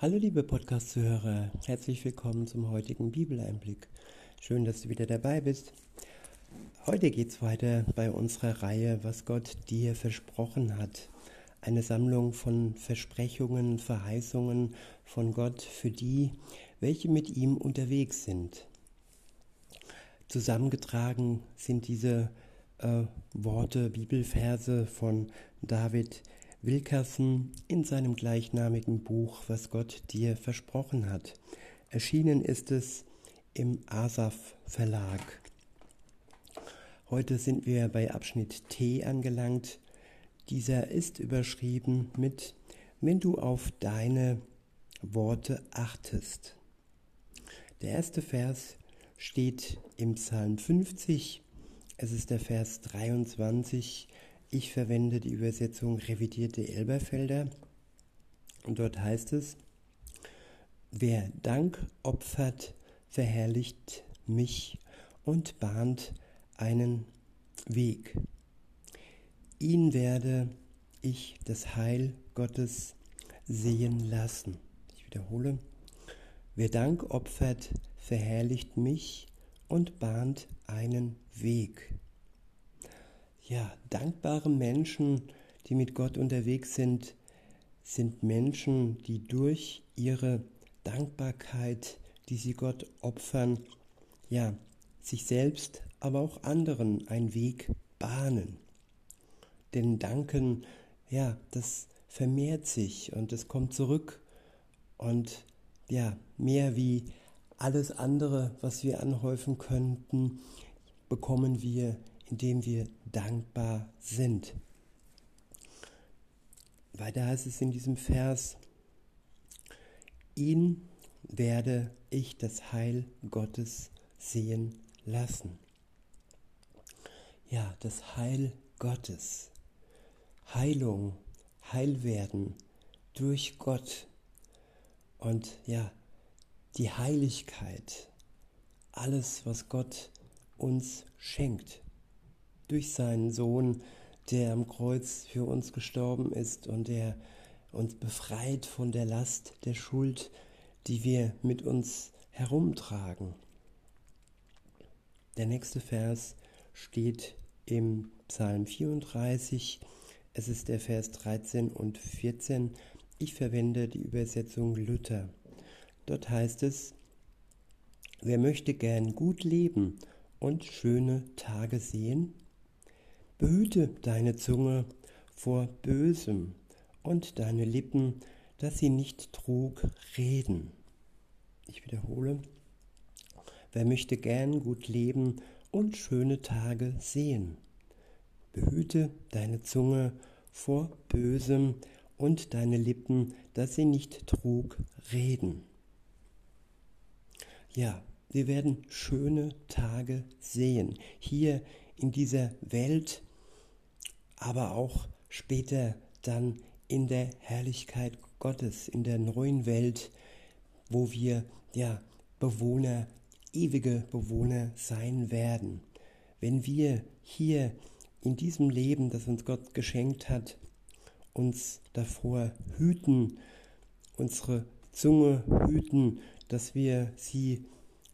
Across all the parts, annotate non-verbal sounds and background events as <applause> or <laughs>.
Hallo liebe Podcast-Zuhörer, herzlich willkommen zum heutigen Bibeleinblick. Schön, dass du wieder dabei bist. Heute geht es weiter bei unserer Reihe, was Gott dir versprochen hat. Eine Sammlung von Versprechungen, Verheißungen von Gott für die, welche mit ihm unterwegs sind. Zusammengetragen sind diese äh, Worte, Bibelverse von David Wilkerson in seinem gleichnamigen Buch, was Gott dir versprochen hat. Erschienen ist es im Asaf Verlag. Heute sind wir bei Abschnitt T angelangt. Dieser ist überschrieben mit Wenn du auf deine Worte achtest. Der erste Vers steht im Psalm 50. Es ist der Vers 23 ich verwende die Übersetzung revidierte Elberfelder und dort heißt es, wer Dank opfert, verherrlicht mich und bahnt einen Weg. Ihn werde ich das Heil Gottes sehen lassen. Ich wiederhole, wer Dank opfert, verherrlicht mich und bahnt einen Weg. Ja, dankbare Menschen, die mit Gott unterwegs sind, sind Menschen, die durch ihre Dankbarkeit, die sie Gott opfern, ja, sich selbst, aber auch anderen einen Weg bahnen. Denn Danken, ja, das vermehrt sich und es kommt zurück und ja, mehr wie alles andere, was wir anhäufen könnten, bekommen wir indem wir dankbar sind. Weiter heißt es in diesem Vers, ihn werde ich das Heil Gottes sehen lassen. Ja, das Heil Gottes. Heilung, Heilwerden durch Gott. Und ja, die Heiligkeit, alles, was Gott uns schenkt durch seinen Sohn, der am Kreuz für uns gestorben ist und der uns befreit von der Last der Schuld, die wir mit uns herumtragen. Der nächste Vers steht im Psalm 34. Es ist der Vers 13 und 14. Ich verwende die Übersetzung Luther. Dort heißt es, wer möchte gern gut leben und schöne Tage sehen? Behüte deine Zunge vor Bösem und deine Lippen, dass sie nicht trug reden. Ich wiederhole, wer möchte gern gut leben und schöne Tage sehen? Behüte deine Zunge vor Bösem und deine Lippen, dass sie nicht trug reden. Ja, wir werden schöne Tage sehen, hier in dieser Welt, aber auch später dann in der Herrlichkeit Gottes, in der neuen Welt, wo wir ja Bewohner, ewige Bewohner sein werden. Wenn wir hier in diesem Leben, das uns Gott geschenkt hat, uns davor hüten, unsere Zunge hüten, dass wir sie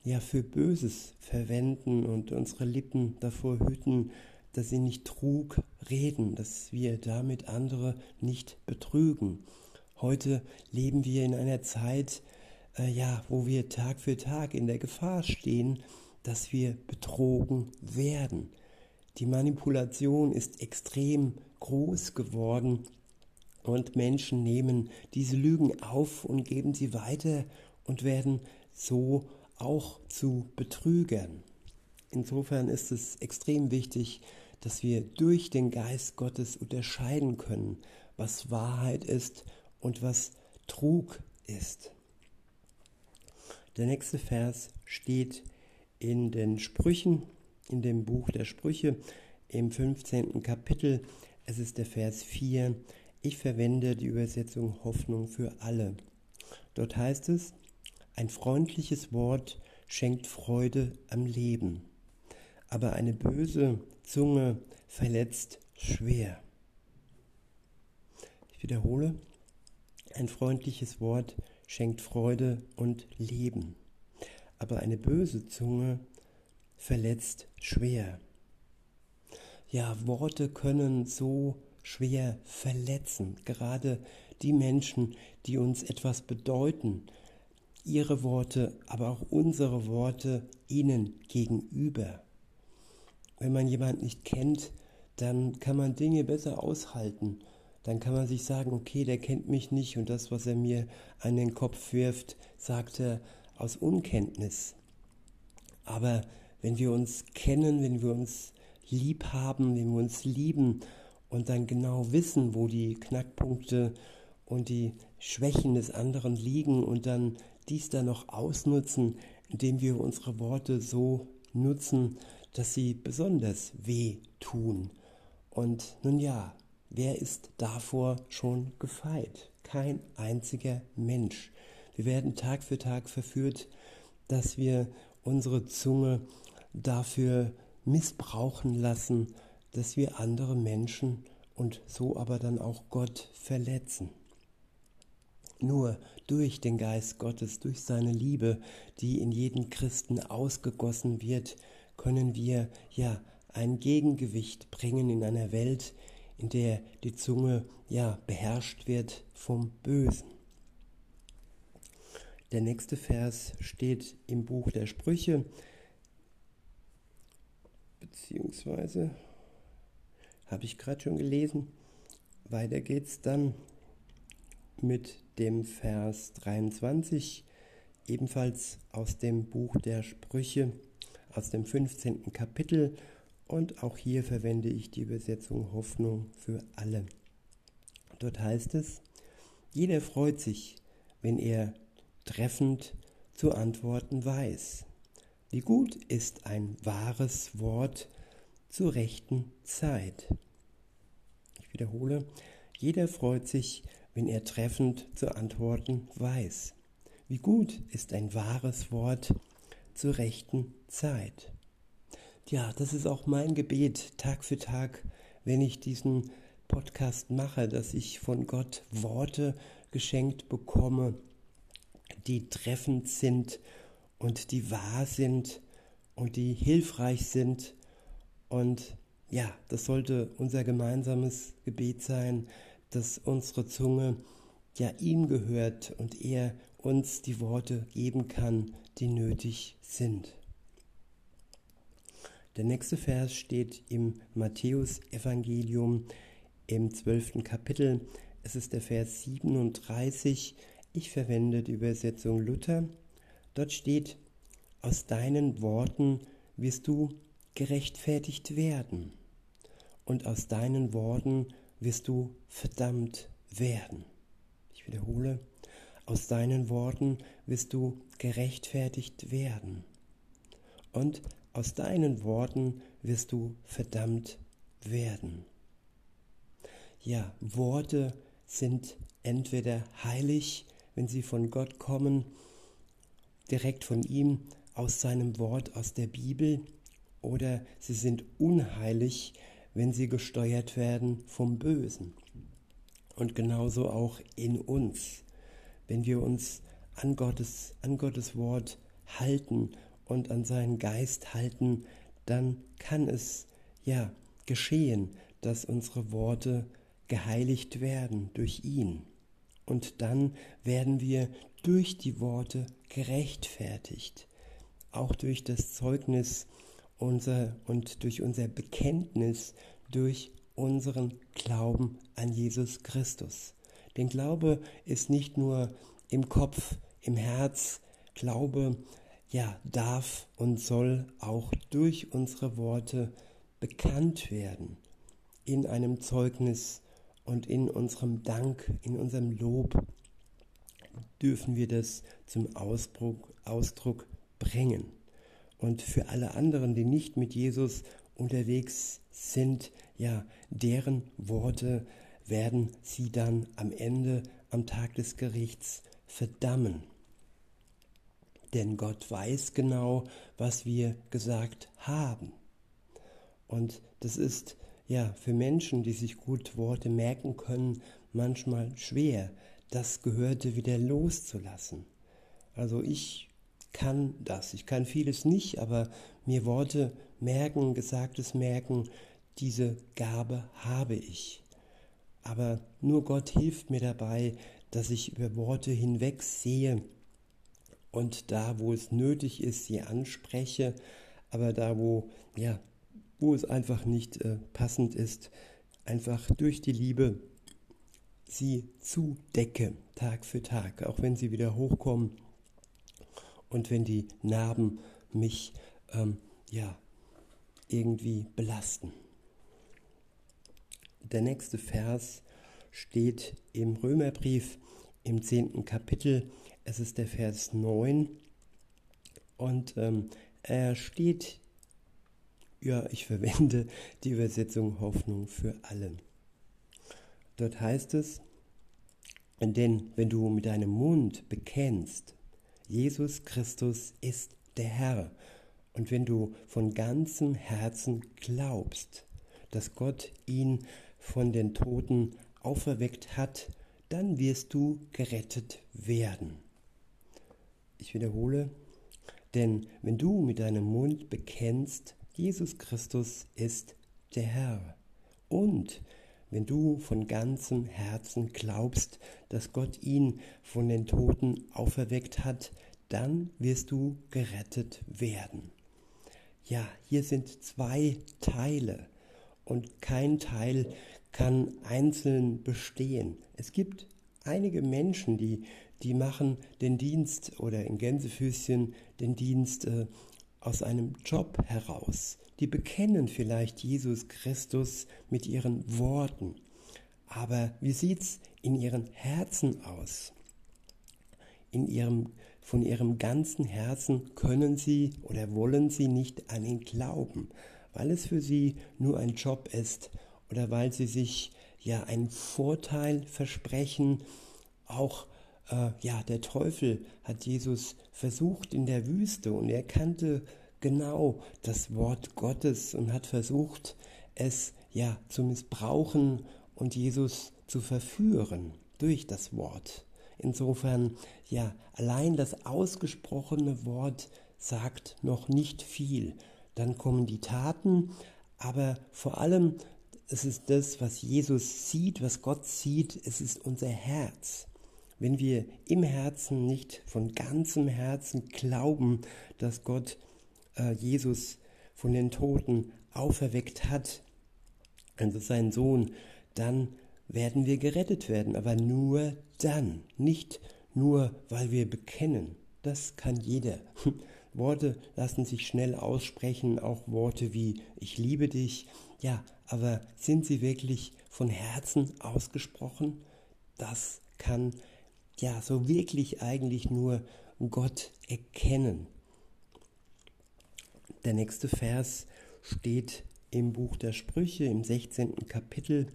ja für Böses verwenden und unsere Lippen davor hüten, dass sie nicht trug reden, dass wir damit andere nicht betrügen. Heute leben wir in einer Zeit, äh, ja, wo wir Tag für Tag in der Gefahr stehen, dass wir betrogen werden. Die Manipulation ist extrem groß geworden und Menschen nehmen diese Lügen auf und geben sie weiter und werden so auch zu Betrügern. Insofern ist es extrem wichtig, dass wir durch den Geist Gottes unterscheiden können, was Wahrheit ist und was Trug ist. Der nächste Vers steht in den Sprüchen, in dem Buch der Sprüche im 15. Kapitel. Es ist der Vers 4. Ich verwende die Übersetzung Hoffnung für alle. Dort heißt es, ein freundliches Wort schenkt Freude am Leben aber eine böse Zunge verletzt schwer. Ich wiederhole, ein freundliches Wort schenkt Freude und Leben. Aber eine böse Zunge verletzt schwer. Ja, Worte können so schwer verletzen, gerade die Menschen, die uns etwas bedeuten, ihre Worte, aber auch unsere Worte ihnen gegenüber. Wenn man jemanden nicht kennt, dann kann man Dinge besser aushalten. Dann kann man sich sagen, okay, der kennt mich nicht und das, was er mir an den Kopf wirft, sagt er aus Unkenntnis. Aber wenn wir uns kennen, wenn wir uns lieb haben, wenn wir uns lieben und dann genau wissen, wo die Knackpunkte und die Schwächen des anderen liegen und dann dies dann noch ausnutzen, indem wir unsere Worte so nutzen, dass sie besonders weh tun. Und nun ja, wer ist davor schon gefeit? Kein einziger Mensch. Wir werden Tag für Tag verführt, dass wir unsere Zunge dafür missbrauchen lassen, dass wir andere Menschen und so aber dann auch Gott verletzen. Nur durch den Geist Gottes, durch seine Liebe, die in jeden Christen ausgegossen wird, können wir ja ein Gegengewicht bringen in einer Welt, in der die Zunge ja beherrscht wird vom Bösen. Der nächste Vers steht im Buch der Sprüche, beziehungsweise habe ich gerade schon gelesen. Weiter geht's dann mit dem Vers 23, ebenfalls aus dem Buch der Sprüche, aus dem 15. Kapitel. Und auch hier verwende ich die Übersetzung Hoffnung für alle. Dort heißt es, jeder freut sich, wenn er treffend zu antworten weiß. Wie gut ist ein wahres Wort zur rechten Zeit. Ich wiederhole, jeder freut sich, wenn er treffend zu antworten weiß. Wie gut ist ein wahres Wort zur rechten Zeit. Ja, das ist auch mein Gebet Tag für Tag, wenn ich diesen Podcast mache, dass ich von Gott Worte geschenkt bekomme, die treffend sind und die wahr sind und die hilfreich sind. Und ja, das sollte unser gemeinsames Gebet sein, dass unsere Zunge ja ihm gehört und er uns die Worte geben kann, die nötig sind. Der nächste Vers steht im Matthäus-Evangelium im zwölften Kapitel. Es ist der Vers 37. Ich verwende die Übersetzung Luther. Dort steht, aus deinen Worten wirst du gerechtfertigt werden und aus deinen Worten wirst du verdammt werden. Ich wiederhole, aus deinen Worten wirst du gerechtfertigt werden. Und aus deinen Worten wirst du verdammt werden. Ja, Worte sind entweder heilig, wenn sie von Gott kommen, direkt von ihm, aus seinem Wort, aus der Bibel, oder sie sind unheilig, wenn sie gesteuert werden vom Bösen. Und genauso auch in uns, wenn wir uns an Gottes, an Gottes Wort halten und an seinen Geist halten, dann kann es ja geschehen, dass unsere Worte geheiligt werden durch ihn. Und dann werden wir durch die Worte gerechtfertigt, auch durch das Zeugnis unser, und durch unser Bekenntnis, durch unseren Glauben an Jesus Christus. Denn Glaube ist nicht nur im Kopf, im Herz. Glaube, ja, darf und soll auch durch unsere Worte bekannt werden. In einem Zeugnis und in unserem Dank, in unserem Lob dürfen wir das zum Ausdruck, Ausdruck bringen. Und für alle anderen, die nicht mit Jesus unterwegs sind, ja, deren Worte werden sie dann am Ende, am Tag des Gerichts verdammen. Denn Gott weiß genau, was wir gesagt haben. Und das ist ja für Menschen, die sich gut Worte merken können, manchmal schwer. das Gehörte wieder loszulassen. Also ich kann das, ich kann vieles nicht, aber mir Worte merken, Gesagtes merken, diese Gabe habe ich. Aber nur Gott hilft mir dabei, dass ich über Worte hinweg sehe und da, wo es nötig ist, sie anspreche, aber da, wo, ja, wo es einfach nicht äh, passend ist, einfach durch die Liebe sie zudecke, Tag für Tag, auch wenn sie wieder hochkommen und wenn die Narben mich ähm, ja irgendwie belasten. Der nächste Vers steht im Römerbrief im zehnten Kapitel. Es ist der Vers 9 und ähm, er steht, ja, ich verwende die Übersetzung Hoffnung für alle. Dort heißt es, denn wenn du mit deinem Mund bekennst, Jesus Christus ist der Herr, und wenn du von ganzem Herzen glaubst, dass Gott ihn von den Toten auferweckt hat, dann wirst du gerettet werden. Ich wiederhole, denn wenn du mit deinem Mund bekennst, Jesus Christus ist der Herr, und wenn du von ganzem Herzen glaubst, dass Gott ihn von den Toten auferweckt hat, dann wirst du gerettet werden. Ja, hier sind zwei Teile und kein Teil kann einzeln bestehen. Es gibt einige Menschen, die, die machen den Dienst oder in Gänsefüßchen den Dienst äh, aus einem Job heraus. Die bekennen vielleicht Jesus Christus mit ihren Worten. Aber wie sieht es in ihren Herzen aus? In ihrem, von ihrem ganzen Herzen können sie oder wollen sie nicht an ihn glauben, weil es für sie nur ein Job ist oder weil sie sich ja einen Vorteil versprechen. Auch äh, ja, der Teufel hat Jesus versucht in der Wüste und er kannte genau das Wort Gottes und hat versucht, es ja zu missbrauchen und Jesus zu verführen durch das Wort. Insofern, ja, allein das ausgesprochene Wort sagt noch nicht viel. Dann kommen die Taten, aber vor allem es ist das, was Jesus sieht, was Gott sieht, es ist unser Herz. Wenn wir im Herzen nicht von ganzem Herzen glauben, dass Gott äh, Jesus von den Toten auferweckt hat, also sein Sohn, dann werden wir gerettet werden, aber nur dann, nicht nur weil wir bekennen. Das kann jeder. <laughs> Worte lassen sich schnell aussprechen, auch Worte wie ich liebe dich. Ja, aber sind sie wirklich von Herzen ausgesprochen? Das kann ja so wirklich eigentlich nur Gott erkennen. Der nächste Vers steht im Buch der Sprüche im 16. Kapitel.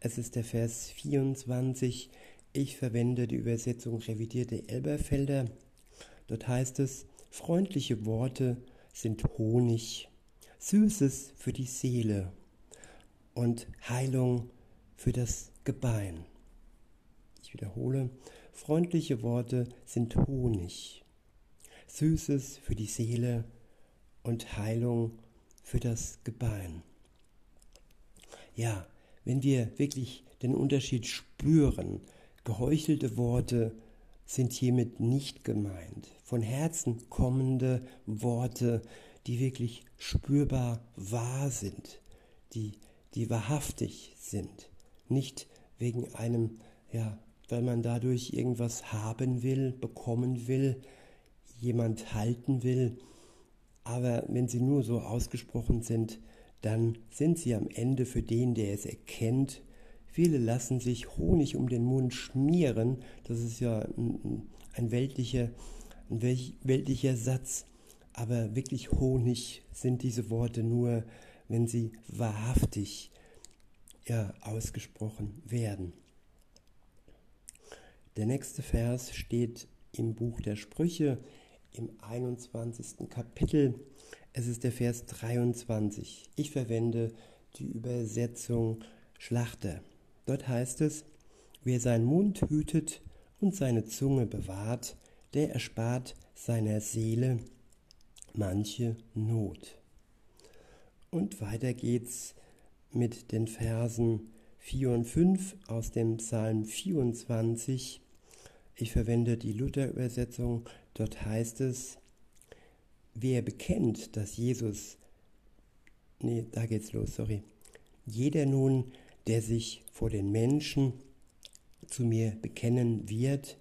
Es ist der Vers 24. Ich verwende die Übersetzung revidierte Elberfelder. Dort heißt es, freundliche Worte sind Honig, Süßes für die Seele und Heilung für das Gebein. Ich wiederhole, freundliche Worte sind Honig, Süßes für die Seele und Heilung für das Gebein. Ja, wenn wir wirklich den Unterschied spüren, geheuchelte Worte sind hiermit nicht gemeint. Von Herzen kommende Worte, die wirklich spürbar wahr sind, die die wahrhaftig sind. Nicht wegen einem, ja, weil man dadurch irgendwas haben will, bekommen will, jemand halten will. Aber wenn sie nur so ausgesprochen sind, dann sind sie am Ende für den, der es erkennt. Viele lassen sich Honig um den Mund schmieren. Das ist ja ein, ein weltlicher, ein weltlicher Satz. Aber wirklich Honig sind diese Worte nur, wenn sie wahrhaftig ja, ausgesprochen werden. Der nächste Vers steht im Buch der Sprüche im 21. Kapitel. Es ist der Vers 23. Ich verwende die Übersetzung Schlachter. Dort heißt es, wer seinen Mund hütet, und seine Zunge bewahrt, der erspart seiner Seele manche Not. Und weiter geht's mit den Versen 4 und 5 aus dem Psalm 24. Ich verwende die Luther-Übersetzung. Dort heißt es, wer bekennt, dass Jesus, nee, da geht's los, sorry. Jeder nun, der sich vor den Menschen zu mir bekennen wird,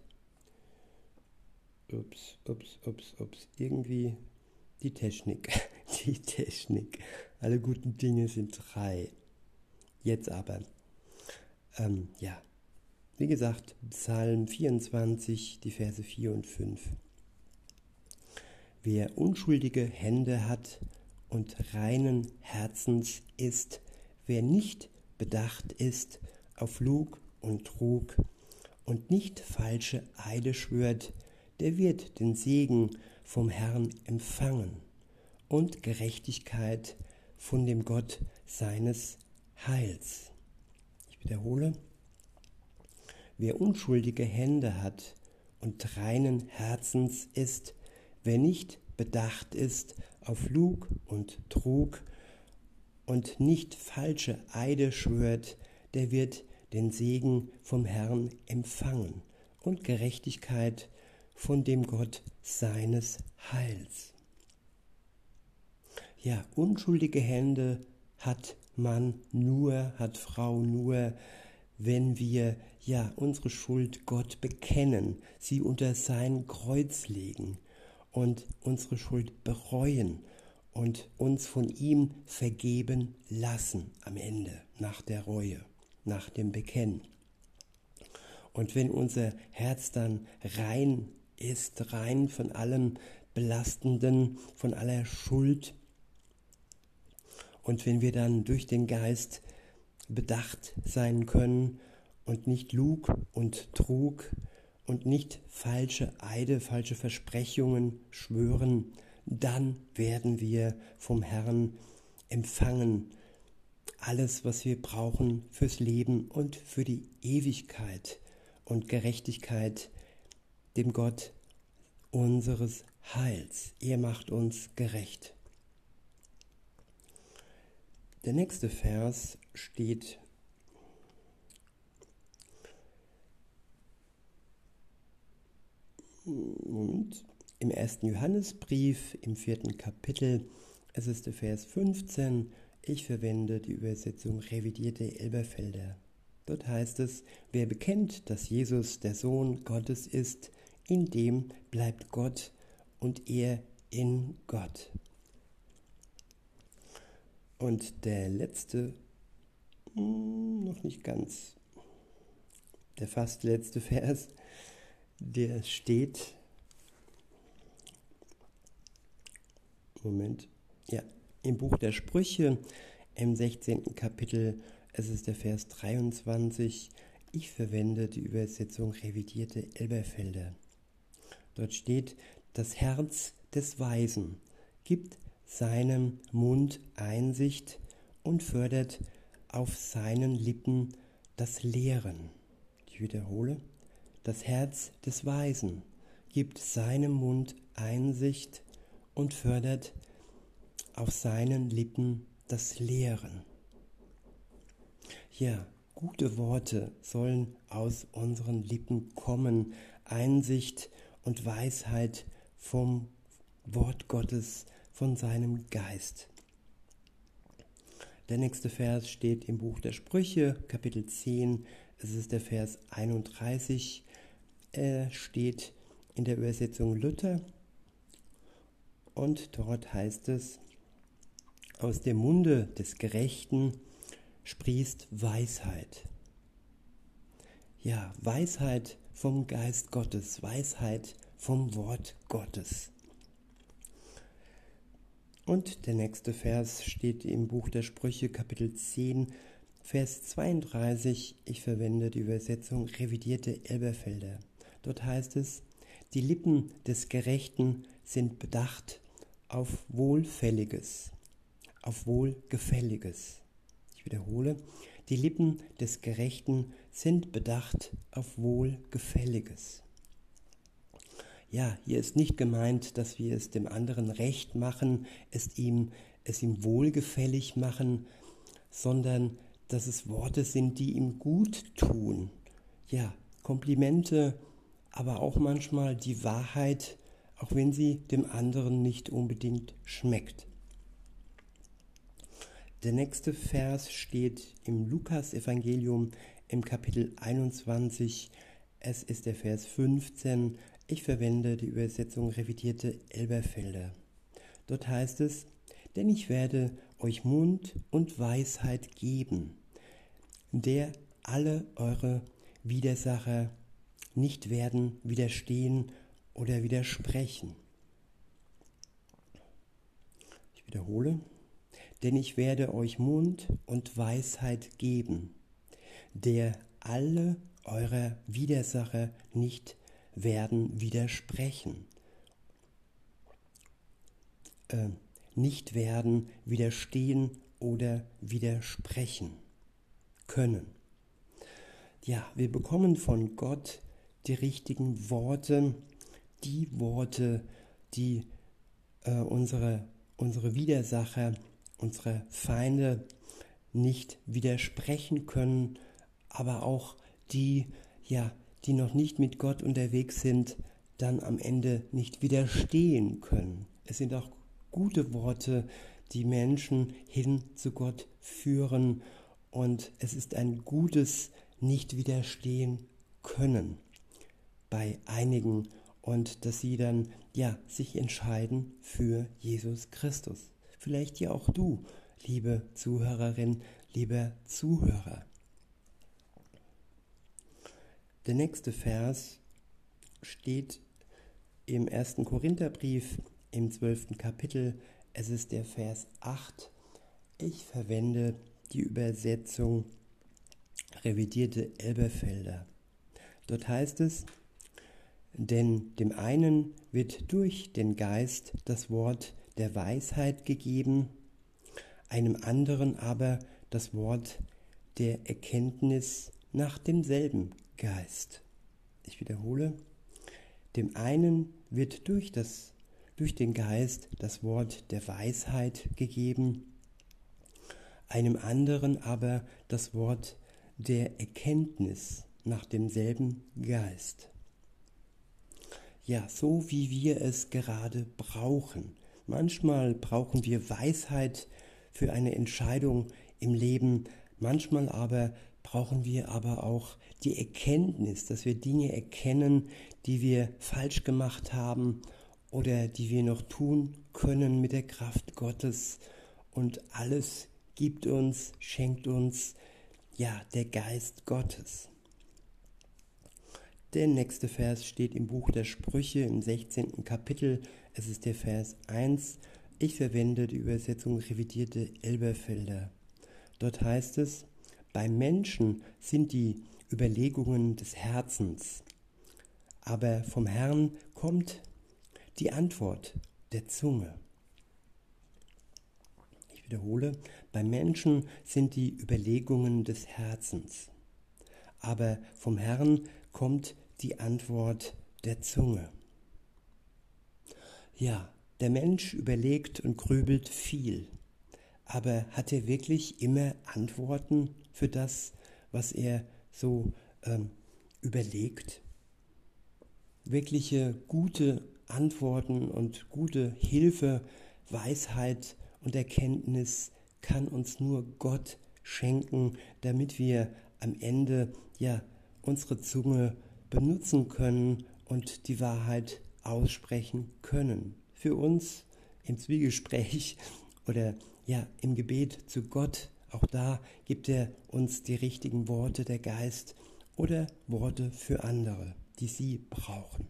ups, ups, ups, ups, irgendwie die Technik, <laughs> die Technik. Alle guten Dinge sind drei. Jetzt aber, ähm, ja, wie gesagt, Psalm 24, die Verse 4 und 5. Wer unschuldige Hände hat und reinen Herzens ist, wer nicht bedacht ist auf Lug und Trug und nicht falsche Eide schwört, der wird den Segen vom Herrn empfangen und Gerechtigkeit von dem Gott seines Heils. Ich wiederhole, wer unschuldige Hände hat und reinen Herzens ist, wer nicht bedacht ist auf Lug und Trug und nicht falsche Eide schwört, der wird den Segen vom Herrn empfangen und Gerechtigkeit von dem Gott seines Heils. Ja, unschuldige Hände hat Mann nur, hat Frau nur, wenn wir ja unsere Schuld Gott bekennen, sie unter sein Kreuz legen und unsere Schuld bereuen und uns von ihm vergeben lassen am Ende, nach der Reue, nach dem Bekennen. Und wenn unser Herz dann rein ist, rein von allem Belastenden, von aller Schuld, und wenn wir dann durch den Geist bedacht sein können und nicht lug und trug und nicht falsche Eide, falsche Versprechungen schwören, dann werden wir vom Herrn empfangen alles, was wir brauchen fürs Leben und für die Ewigkeit und Gerechtigkeit dem Gott unseres Heils. Er macht uns gerecht. Der nächste Vers steht Moment, im ersten Johannesbrief im vierten Kapitel. Es ist der Vers 15. Ich verwende die Übersetzung revidierte Elberfelder. Dort heißt es, wer bekennt, dass Jesus der Sohn Gottes ist, in dem bleibt Gott und er in Gott. Und der letzte, hm, noch nicht ganz, der fast letzte Vers, der steht, Moment, ja, im Buch der Sprüche im 16. Kapitel, es ist der Vers 23, ich verwende die Übersetzung revidierte Elberfelder. Dort steht, das Herz des Weisen gibt seinem Mund Einsicht und fördert auf seinen Lippen das Lehren. Ich wiederhole, das Herz des Weisen gibt seinem Mund Einsicht und fördert auf seinen Lippen das Lehren. Ja, gute Worte sollen aus unseren Lippen kommen, Einsicht und Weisheit vom Wort Gottes von seinem Geist. Der nächste Vers steht im Buch der Sprüche, Kapitel 10. Es ist der Vers 31. Er steht in der Übersetzung Luther. Und dort heißt es, aus dem Munde des Gerechten sprießt Weisheit. Ja, Weisheit vom Geist Gottes, Weisheit vom Wort Gottes. Und der nächste Vers steht im Buch der Sprüche Kapitel 10, Vers 32. Ich verwende die Übersetzung revidierte Elberfelder. Dort heißt es, die Lippen des Gerechten sind bedacht auf Wohlfälliges, auf Wohlgefälliges. Ich wiederhole, die Lippen des Gerechten sind bedacht auf Wohlgefälliges. Ja, hier ist nicht gemeint, dass wir es dem anderen recht machen, es ihm, es ihm wohlgefällig machen, sondern dass es Worte sind, die ihm gut tun. Ja, Komplimente, aber auch manchmal die Wahrheit, auch wenn sie dem anderen nicht unbedingt schmeckt. Der nächste Vers steht im Lukas-Evangelium im Kapitel 21. Es ist der Vers 15. Ich verwende die Übersetzung revidierte Elberfelder. Dort heißt es, denn ich werde euch Mund und Weisheit geben, der alle eure Widersacher nicht werden widerstehen oder widersprechen. Ich wiederhole, denn ich werde euch Mund und Weisheit geben, der alle eurer Widersacher nicht werden widersprechen, äh, nicht werden widerstehen oder widersprechen können. Ja, wir bekommen von Gott die richtigen Worte, die Worte, die äh, unsere, unsere Widersacher unsere Feinde nicht widersprechen können, aber auch die, ja, die noch nicht mit Gott unterwegs sind, dann am Ende nicht widerstehen können. Es sind auch gute Worte, die Menschen hin zu Gott führen und es ist ein gutes nicht widerstehen können bei einigen und dass sie dann ja sich entscheiden für Jesus Christus vielleicht ja auch du, liebe Zuhörerin, lieber Zuhörer. Der nächste Vers steht im ersten Korintherbrief im zwölften Kapitel. Es ist der Vers 8. Ich verwende die Übersetzung revidierte Elberfelder. Dort heißt es, denn dem einen wird durch den Geist das Wort der Weisheit gegeben, einem anderen aber das Wort der Erkenntnis nach demselben Geist. Ich wiederhole, dem einen wird durch, das, durch den Geist das Wort der Weisheit gegeben, einem anderen aber das Wort der Erkenntnis nach demselben Geist. Ja, so wie wir es gerade brauchen. Manchmal brauchen wir Weisheit für eine Entscheidung im Leben, manchmal aber brauchen wir aber auch die Erkenntnis, dass wir Dinge erkennen, die wir falsch gemacht haben oder die wir noch tun können mit der Kraft Gottes. Und alles gibt uns, schenkt uns, ja, der Geist Gottes. Der nächste Vers steht im Buch der Sprüche im 16. Kapitel. Es ist der Vers 1. Ich verwende die Übersetzung revidierte Elberfelder. Dort heißt es, beim Menschen sind die Überlegungen des Herzens, aber vom Herrn kommt die Antwort der Zunge. Ich wiederhole, beim Menschen sind die Überlegungen des Herzens, aber vom Herrn kommt die Antwort der Zunge. Ja, der Mensch überlegt und grübelt viel, aber hat er wirklich immer Antworten für das, was er so ähm, überlegt? Wirkliche gute Antworten und gute Hilfe, Weisheit und Erkenntnis kann uns nur Gott schenken, damit wir am Ende ja unsere Zunge benutzen können und die Wahrheit aussprechen können. Für uns im Zwiegespräch oder ja im Gebet zu Gott, auch da gibt er uns die richtigen Worte der Geist oder Worte für andere, die sie brauchen.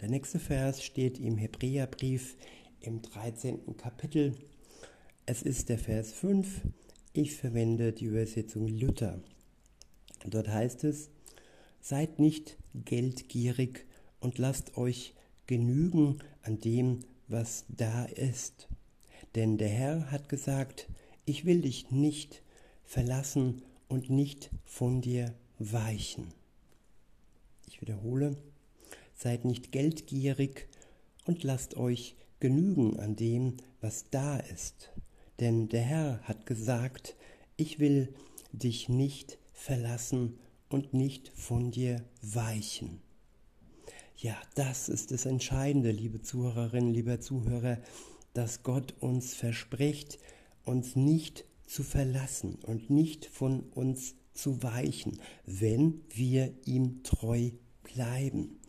Der nächste Vers steht im Hebräerbrief im 13. Kapitel. Es ist der Vers 5. Ich verwende die Übersetzung Luther. Dort heißt es, seid nicht geldgierig und lasst euch genügen an dem, was da ist. Denn der Herr hat gesagt, ich will dich nicht verlassen und nicht von dir weichen. Ich wiederhole, seid nicht geldgierig und lasst euch genügen an dem, was da ist. Denn der Herr hat gesagt, ich will dich nicht verlassen und nicht von dir weichen. Ja, das ist das Entscheidende, liebe Zuhörerinnen, lieber Zuhörer, dass Gott uns verspricht, uns nicht zu verlassen und nicht von uns zu weichen, wenn wir ihm treu bleiben.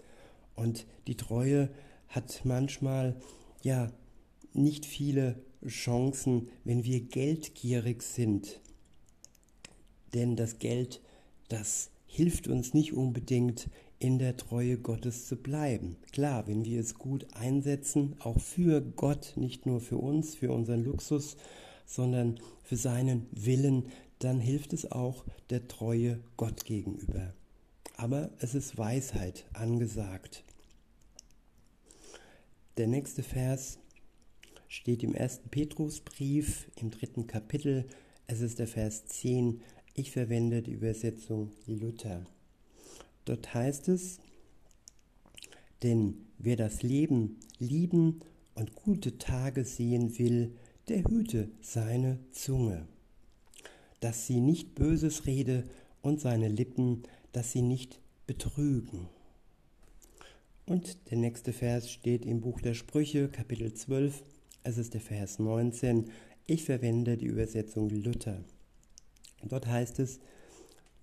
Und die Treue hat manchmal ja nicht viele Chancen, wenn wir geldgierig sind. Denn das Geld, das hilft uns nicht unbedingt in der Treue Gottes zu bleiben. Klar, wenn wir es gut einsetzen, auch für Gott, nicht nur für uns, für unseren Luxus, sondern für seinen Willen, dann hilft es auch der Treue Gott gegenüber. Aber es ist Weisheit angesagt. Der nächste Vers steht im ersten Petrusbrief im dritten Kapitel. Es ist der Vers 10. Ich verwende die Übersetzung Luther. Dort heißt es, denn wer das Leben lieben und gute Tage sehen will, der hüte seine Zunge, dass sie nicht Böses rede und seine Lippen, dass sie nicht betrügen. Und der nächste Vers steht im Buch der Sprüche, Kapitel 12, es ist der Vers 19. Ich verwende die Übersetzung Luther. Dort heißt es,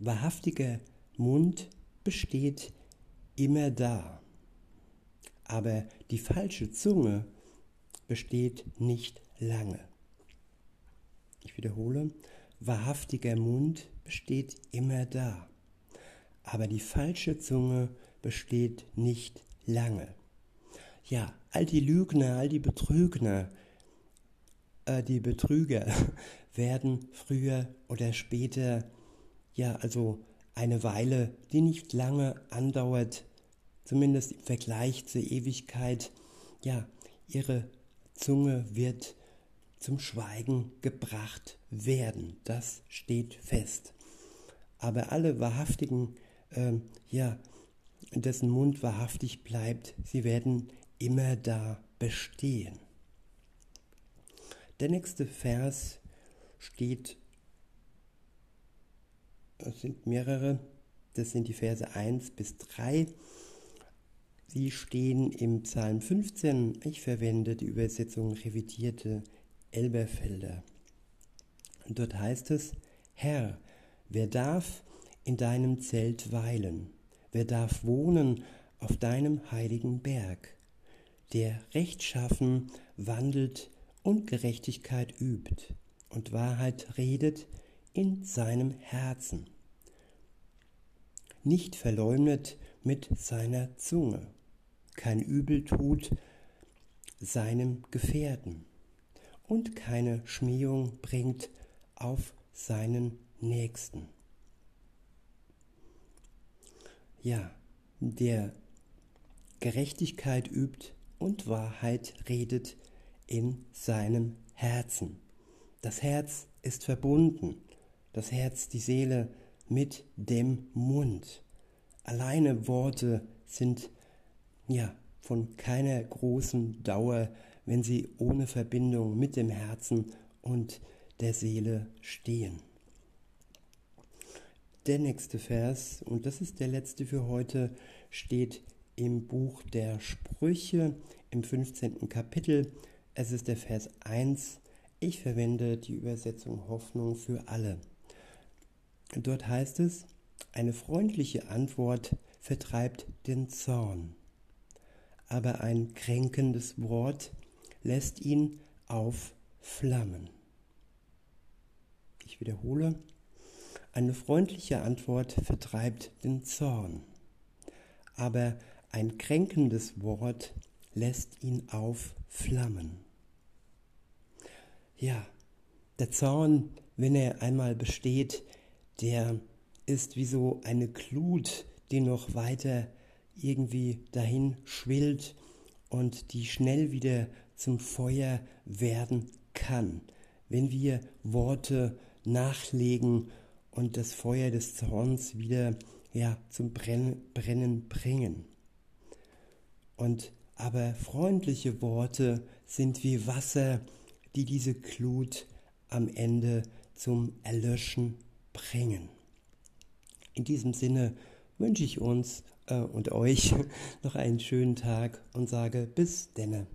wahrhaftiger Mund besteht immer da, aber die falsche Zunge besteht nicht lange. Ich wiederhole, wahrhaftiger Mund besteht immer da, aber die falsche Zunge besteht nicht lange. Ja, all die Lügner, all die Betrügner, äh, die Betrüger <laughs> werden früher oder später, ja, also eine Weile, die nicht lange andauert, zumindest im Vergleich zur Ewigkeit, ja, ihre Zunge wird zum Schweigen gebracht werden. Das steht fest. Aber alle wahrhaftigen, äh, ja, dessen Mund wahrhaftig bleibt, sie werden immer da bestehen. Der nächste Vers steht, es sind mehrere, das sind die Verse 1 bis 3. Sie stehen im Psalm 15. Ich verwende die Übersetzung revidierte Elberfelder. Und dort heißt es, Herr, wer darf in deinem Zelt weilen? Wer darf wohnen auf deinem heiligen Berg? Der rechtschaffen wandelt und Gerechtigkeit übt und Wahrheit redet in seinem Herzen. Nicht verleumdet mit seiner Zunge, kein Übel tut seinem Gefährten und keine Schmähung bringt auf seinen Nächsten. Ja, der Gerechtigkeit übt und Wahrheit redet in seinem Herzen. Das Herz ist verbunden, das Herz, die Seele mit dem Mund. Alleine Worte sind ja von keiner großen Dauer, wenn sie ohne Verbindung mit dem Herzen und der Seele stehen. Der nächste Vers, und das ist der letzte für heute, steht im Buch der Sprüche im 15. Kapitel. Es ist der Vers 1. Ich verwende die Übersetzung Hoffnung für alle. Dort heißt es, eine freundliche Antwort vertreibt den Zorn, aber ein kränkendes Wort lässt ihn aufflammen. Ich wiederhole, eine freundliche Antwort vertreibt den Zorn, aber ein kränkendes Wort lässt ihn aufflammen. Ja, der Zorn, wenn er einmal besteht, der ist wie so eine Glut, die noch weiter irgendwie dahin schwillt und die schnell wieder zum Feuer werden kann, wenn wir Worte nachlegen und das Feuer des Zorns wieder ja, zum Brennen, bringen. Und aber freundliche Worte sind wie Wasser, die diese Glut am Ende zum Erlöschen bringen. In diesem Sinne wünsche ich uns äh, und euch <laughs> noch einen schönen Tag und sage bis denne.